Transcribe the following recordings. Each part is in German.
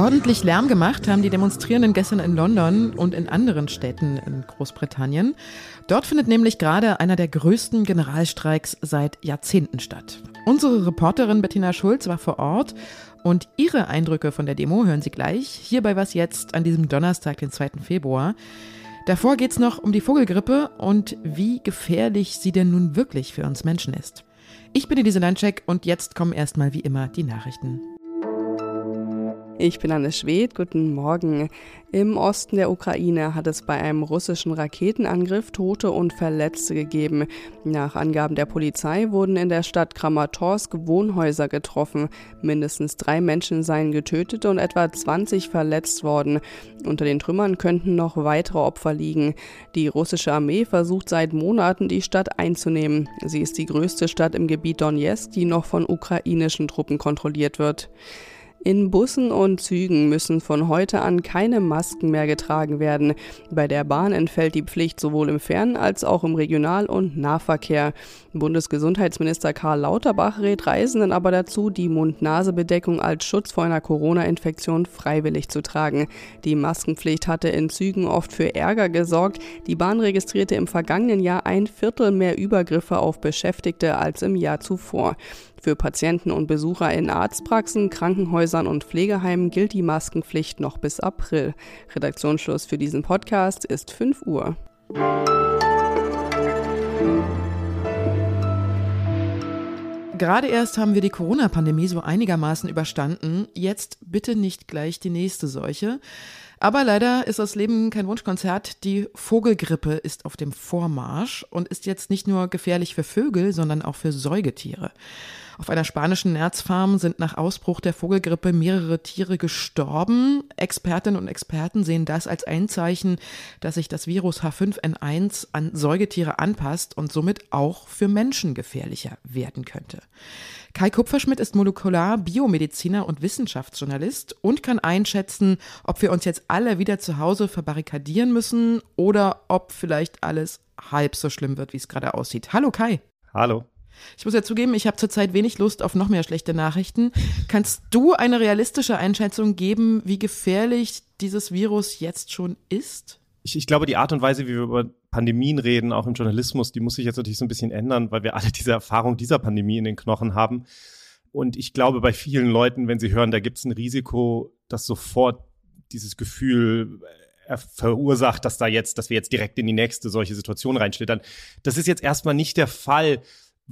Ordentlich Lärm gemacht haben die Demonstrierenden gestern in London und in anderen Städten in Großbritannien. Dort findet nämlich gerade einer der größten Generalstreiks seit Jahrzehnten statt. Unsere Reporterin Bettina Schulz war vor Ort und ihre Eindrücke von der Demo hören Sie gleich hier bei Was jetzt an diesem Donnerstag, den 2. Februar. Davor geht es noch um die Vogelgrippe und wie gefährlich sie denn nun wirklich für uns Menschen ist. Ich bin Elise Landcheck und jetzt kommen erstmal wie immer die Nachrichten. Ich bin Anne Schwed, guten Morgen. Im Osten der Ukraine hat es bei einem russischen Raketenangriff Tote und Verletzte gegeben. Nach Angaben der Polizei wurden in der Stadt Kramatorsk Wohnhäuser getroffen. Mindestens drei Menschen seien getötet und etwa 20 verletzt worden. Unter den Trümmern könnten noch weitere Opfer liegen. Die russische Armee versucht seit Monaten, die Stadt einzunehmen. Sie ist die größte Stadt im Gebiet Donetsk, die noch von ukrainischen Truppen kontrolliert wird. In Bussen und Zügen müssen von heute an keine Masken mehr getragen werden. Bei der Bahn entfällt die Pflicht sowohl im Fern- als auch im Regional- und Nahverkehr. Bundesgesundheitsminister Karl Lauterbach rät Reisenden aber dazu, die Mund-Nase-Bedeckung als Schutz vor einer Corona-Infektion freiwillig zu tragen. Die Maskenpflicht hatte in Zügen oft für Ärger gesorgt. Die Bahn registrierte im vergangenen Jahr ein Viertel mehr Übergriffe auf Beschäftigte als im Jahr zuvor. Für Patienten und Besucher in Arztpraxen, Krankenhäusern und Pflegeheimen gilt die Maskenpflicht noch bis April. Redaktionsschluss für diesen Podcast ist 5 Uhr. Gerade erst haben wir die Corona-Pandemie so einigermaßen überstanden. Jetzt bitte nicht gleich die nächste Seuche. Aber leider ist das Leben kein Wunschkonzert. Die Vogelgrippe ist auf dem Vormarsch und ist jetzt nicht nur gefährlich für Vögel, sondern auch für Säugetiere. Auf einer spanischen Nerzfarm sind nach Ausbruch der Vogelgrippe mehrere Tiere gestorben. Expertinnen und Experten sehen das als ein Zeichen, dass sich das Virus H5N1 an Säugetiere anpasst und somit auch für Menschen gefährlicher werden könnte. Kai Kupferschmidt ist Molekular-Biomediziner und Wissenschaftsjournalist und kann einschätzen, ob wir uns jetzt alle wieder zu Hause verbarrikadieren müssen oder ob vielleicht alles halb so schlimm wird, wie es gerade aussieht. Hallo Kai. Hallo. Ich muss ja zugeben, ich habe zurzeit wenig Lust auf noch mehr schlechte Nachrichten. Kannst du eine realistische Einschätzung geben, wie gefährlich dieses Virus jetzt schon ist? Ich, ich, glaube, die Art und Weise, wie wir über Pandemien reden, auch im Journalismus, die muss sich jetzt natürlich so ein bisschen ändern, weil wir alle diese Erfahrung dieser Pandemie in den Knochen haben. Und ich glaube, bei vielen Leuten, wenn sie hören, da gibt es ein Risiko, dass sofort dieses Gefühl äh, verursacht, dass da jetzt, dass wir jetzt direkt in die nächste solche Situation reinschlittern. Das ist jetzt erstmal nicht der Fall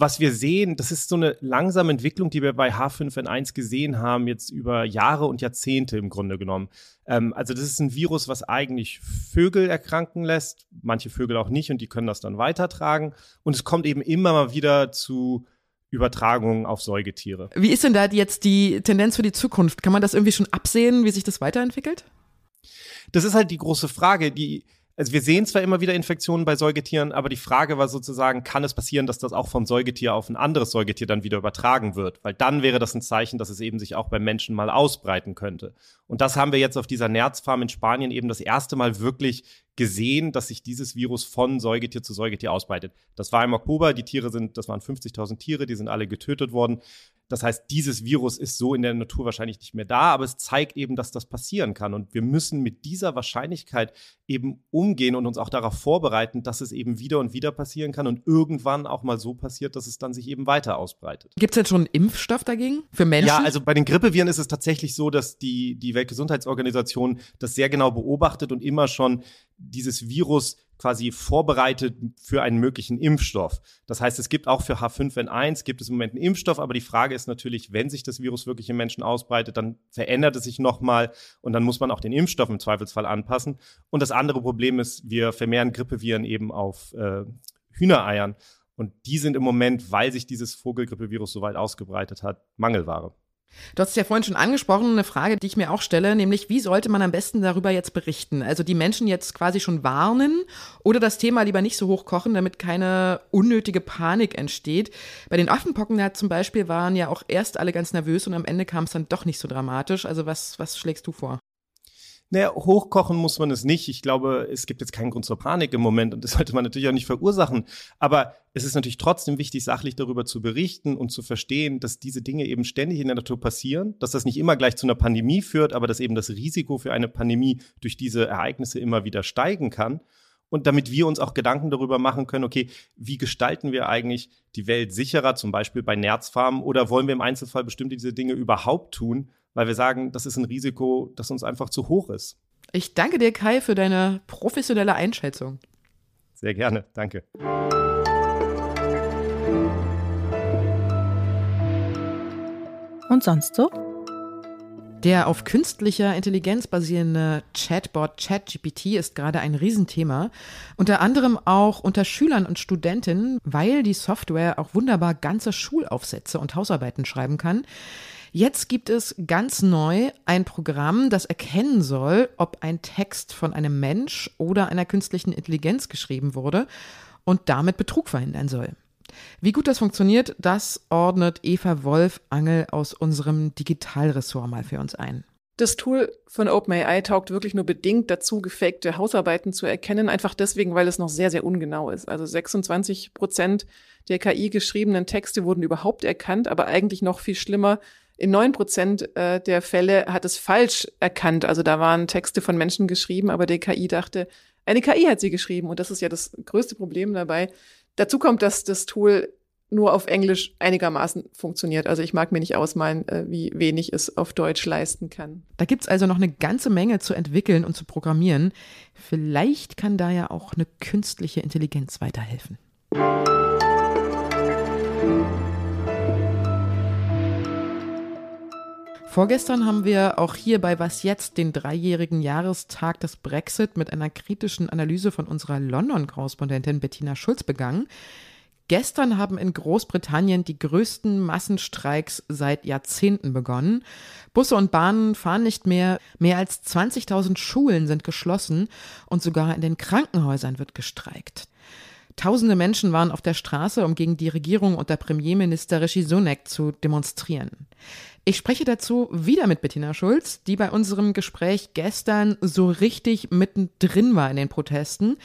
was wir sehen, das ist so eine langsame Entwicklung, die wir bei H5N1 gesehen haben, jetzt über Jahre und Jahrzehnte im Grunde genommen. Ähm, also das ist ein Virus, was eigentlich Vögel erkranken lässt, manche Vögel auch nicht und die können das dann weitertragen. Und es kommt eben immer mal wieder zu Übertragungen auf Säugetiere. Wie ist denn da jetzt die Tendenz für die Zukunft? Kann man das irgendwie schon absehen, wie sich das weiterentwickelt? Das ist halt die große Frage. Die, also wir sehen zwar immer wieder Infektionen bei Säugetieren, aber die Frage war sozusagen, kann es passieren, dass das auch vom Säugetier auf ein anderes Säugetier dann wieder übertragen wird? Weil dann wäre das ein Zeichen, dass es eben sich auch beim Menschen mal ausbreiten könnte. Und das haben wir jetzt auf dieser Nerzfarm in Spanien eben das erste Mal wirklich gesehen, dass sich dieses Virus von Säugetier zu Säugetier ausbreitet. Das war im Oktober, die Tiere sind, das waren 50.000 Tiere, die sind alle getötet worden. Das heißt, dieses Virus ist so in der Natur wahrscheinlich nicht mehr da, aber es zeigt eben, dass das passieren kann. Und wir müssen mit dieser Wahrscheinlichkeit eben umgehen und uns auch darauf vorbereiten, dass es eben wieder und wieder passieren kann und irgendwann auch mal so passiert, dass es dann sich eben weiter ausbreitet. Gibt es jetzt schon einen Impfstoff dagegen für Menschen? Ja, also bei den Grippeviren ist es tatsächlich so, dass die, die Weltgesundheitsorganisation das sehr genau beobachtet und immer schon dieses Virus quasi vorbereitet für einen möglichen Impfstoff. Das heißt, es gibt auch für H5N1 gibt es im Moment einen Impfstoff, aber die Frage ist natürlich, wenn sich das Virus wirklich im Menschen ausbreitet, dann verändert es sich nochmal und dann muss man auch den Impfstoff im Zweifelsfall anpassen. Und das andere Problem ist, wir vermehren Grippeviren eben auf äh, Hühnereiern. Und die sind im Moment, weil sich dieses Vogelgrippevirus so weit ausgebreitet hat, Mangelware. Du hast es ja vorhin schon angesprochen, eine Frage, die ich mir auch stelle, nämlich wie sollte man am besten darüber jetzt berichten? Also die Menschen jetzt quasi schon warnen oder das Thema lieber nicht so hoch kochen, damit keine unnötige Panik entsteht. Bei den Affenpocken zum Beispiel waren ja auch erst alle ganz nervös und am Ende kam es dann doch nicht so dramatisch. Also was, was schlägst du vor? Naja, hochkochen muss man es nicht. Ich glaube, es gibt jetzt keinen Grund zur Panik im Moment und das sollte man natürlich auch nicht verursachen. Aber es ist natürlich trotzdem wichtig, sachlich darüber zu berichten und zu verstehen, dass diese Dinge eben ständig in der Natur passieren, dass das nicht immer gleich zu einer Pandemie führt, aber dass eben das Risiko für eine Pandemie durch diese Ereignisse immer wieder steigen kann. Und damit wir uns auch Gedanken darüber machen können, okay, wie gestalten wir eigentlich die Welt sicherer, zum Beispiel bei Nerzfarmen, oder wollen wir im Einzelfall bestimmte diese Dinge überhaupt tun? Weil wir sagen, das ist ein Risiko, das uns einfach zu hoch ist. Ich danke dir, Kai, für deine professionelle Einschätzung. Sehr gerne, danke. Und sonst so? Der auf künstlicher Intelligenz basierende Chatbot ChatGPT ist gerade ein Riesenthema, unter anderem auch unter Schülern und Studentinnen, weil die Software auch wunderbar ganze Schulaufsätze und Hausarbeiten schreiben kann. Jetzt gibt es ganz neu ein Programm, das erkennen soll, ob ein Text von einem Mensch oder einer künstlichen Intelligenz geschrieben wurde und damit Betrug verhindern soll. Wie gut das funktioniert, das ordnet Eva Wolf-Angel aus unserem Digitalressort mal für uns ein. Das Tool von OpenAI taugt wirklich nur bedingt dazu, gefakte Hausarbeiten zu erkennen, einfach deswegen, weil es noch sehr, sehr ungenau ist. Also 26 Prozent der KI geschriebenen Texte wurden überhaupt erkannt, aber eigentlich noch viel schlimmer, in neun Prozent äh, der Fälle hat es falsch erkannt. Also da waren Texte von Menschen geschrieben, aber der KI dachte, eine KI hat sie geschrieben. Und das ist ja das größte Problem dabei. Dazu kommt, dass das Tool nur auf Englisch einigermaßen funktioniert. Also ich mag mir nicht ausmalen, äh, wie wenig es auf Deutsch leisten kann. Da gibt's also noch eine ganze Menge zu entwickeln und zu programmieren. Vielleicht kann da ja auch eine künstliche Intelligenz weiterhelfen. Vorgestern haben wir auch hier bei Was jetzt den dreijährigen Jahrestag des Brexit mit einer kritischen Analyse von unserer London-Korrespondentin Bettina Schulz begangen. Gestern haben in Großbritannien die größten Massenstreiks seit Jahrzehnten begonnen. Busse und Bahnen fahren nicht mehr, mehr als 20.000 Schulen sind geschlossen und sogar in den Krankenhäusern wird gestreikt. Tausende Menschen waren auf der Straße, um gegen die Regierung unter Premierminister Rishi Sunak zu demonstrieren. Ich spreche dazu wieder mit Bettina Schulz, die bei unserem Gespräch gestern so richtig mittendrin war in den Protesten.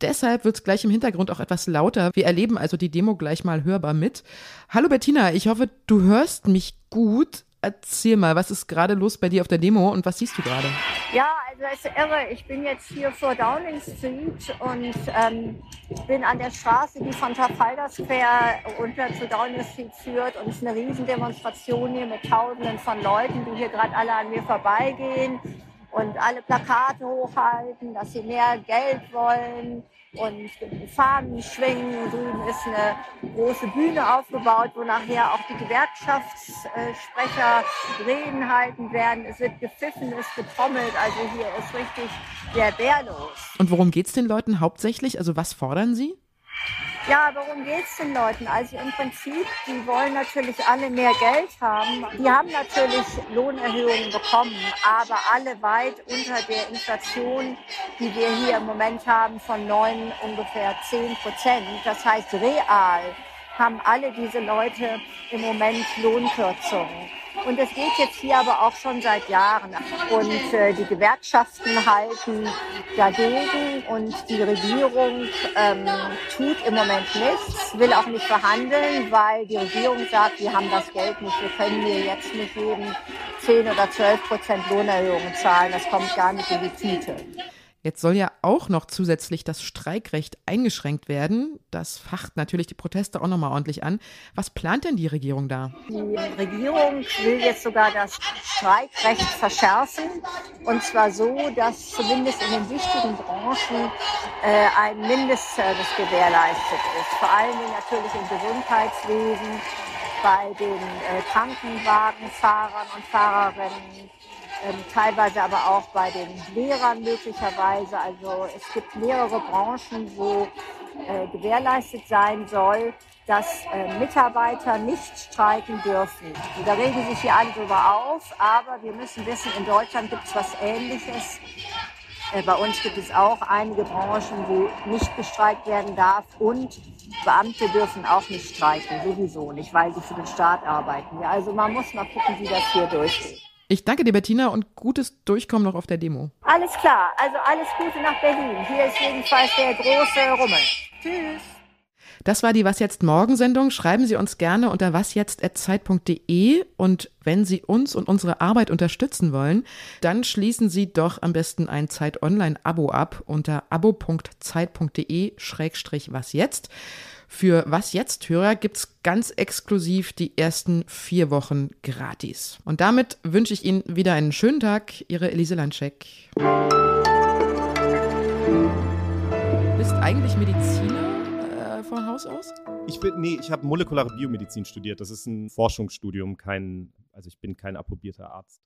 Deshalb wird es gleich im Hintergrund auch etwas lauter. Wir erleben also die Demo gleich mal hörbar mit. Hallo Bettina, ich hoffe, du hörst mich gut. Erzähl mal, was ist gerade los bei dir auf der Demo und was siehst du gerade? Ja, es ist irre. Ich bin jetzt hier vor Downing Street und ähm, bin an der Straße, die von Trafalgar Square runter zu Downing Street führt. Und es ist eine Riesendemonstration hier mit Tausenden von Leuten, die hier gerade alle an mir vorbeigehen und alle Plakate hochhalten, dass sie mehr Geld wollen und Fahnen schwingen. Drüben ist eine große Bühne aufgebaut, wo nachher auch die Gewerkschaftssprecher Reden halten werden. Es wird gepfiffen, es getrommelt. Also hier ist richtig der Bär los. Und worum geht es den Leuten hauptsächlich? Also was fordern sie? Ja, worum geht es den Leuten? Also im Prinzip, die wollen natürlich alle mehr Geld haben. Die haben natürlich Lohnerhöhungen bekommen, aber alle weit unter der Inflation, die wir hier im Moment haben, von neun ungefähr zehn Prozent. Das heißt, real haben alle diese Leute im Moment Lohnkürzungen. Und es geht jetzt hier aber auch schon seit Jahren. Und äh, die Gewerkschaften halten dagegen und die Regierung ähm, tut im Moment nichts, will auch nicht verhandeln, weil die Regierung sagt, wir haben das Geld nicht, wir können hier jetzt nicht jedem 10 oder 12 Prozent Lohnerhöhungen zahlen, das kommt gar nicht in die Tüte. Jetzt soll ja auch noch zusätzlich das Streikrecht eingeschränkt werden. Das facht natürlich die Proteste auch nochmal ordentlich an. Was plant denn die Regierung da? Die Regierung will jetzt sogar das Streikrecht verschärfen. Und zwar so, dass zumindest in den wichtigen Branchen äh, ein Mindestservice gewährleistet ist. Vor allen Dingen natürlich im Gesundheitswesen, bei den äh, Krankenwagenfahrern und Fahrerinnen ähm, teilweise aber auch bei den Lehrern möglicherweise. Also es gibt mehrere Branchen, wo äh, gewährleistet sein soll, dass äh, Mitarbeiter nicht streiken dürfen. Und da regen sich hier alle drüber auf, aber wir müssen wissen, in Deutschland gibt es was Ähnliches. Äh, bei uns gibt es auch einige Branchen, wo nicht gestreikt werden darf und Beamte dürfen auch nicht streiken, sowieso nicht, weil sie für den Staat arbeiten. Ja, also man muss mal gucken, wie das hier durchgeht. Ich danke dir, Bettina, und gutes Durchkommen noch auf der Demo. Alles klar, also alles Gute nach Berlin. Hier ist jedenfalls der große Rummel. Tschüss. Das war die Was jetzt Morgen-Sendung. Schreiben Sie uns gerne unter wasjetzt.zeit.de und wenn Sie uns und unsere Arbeit unterstützen wollen, dann schließen Sie doch am besten ein Zeit Online-Abo ab unter abo.zeit.de-was jetzt. Für Was jetzt Hörer gibt's ganz exklusiv die ersten vier Wochen gratis. Und damit wünsche ich Ihnen wieder einen schönen Tag. Ihre Elise Landscheck. Bist eigentlich Mediziner äh, von Haus aus? Ich bin, nee, ich habe molekulare Biomedizin studiert. Das ist ein Forschungsstudium, kein, also ich bin kein approbierter Arzt.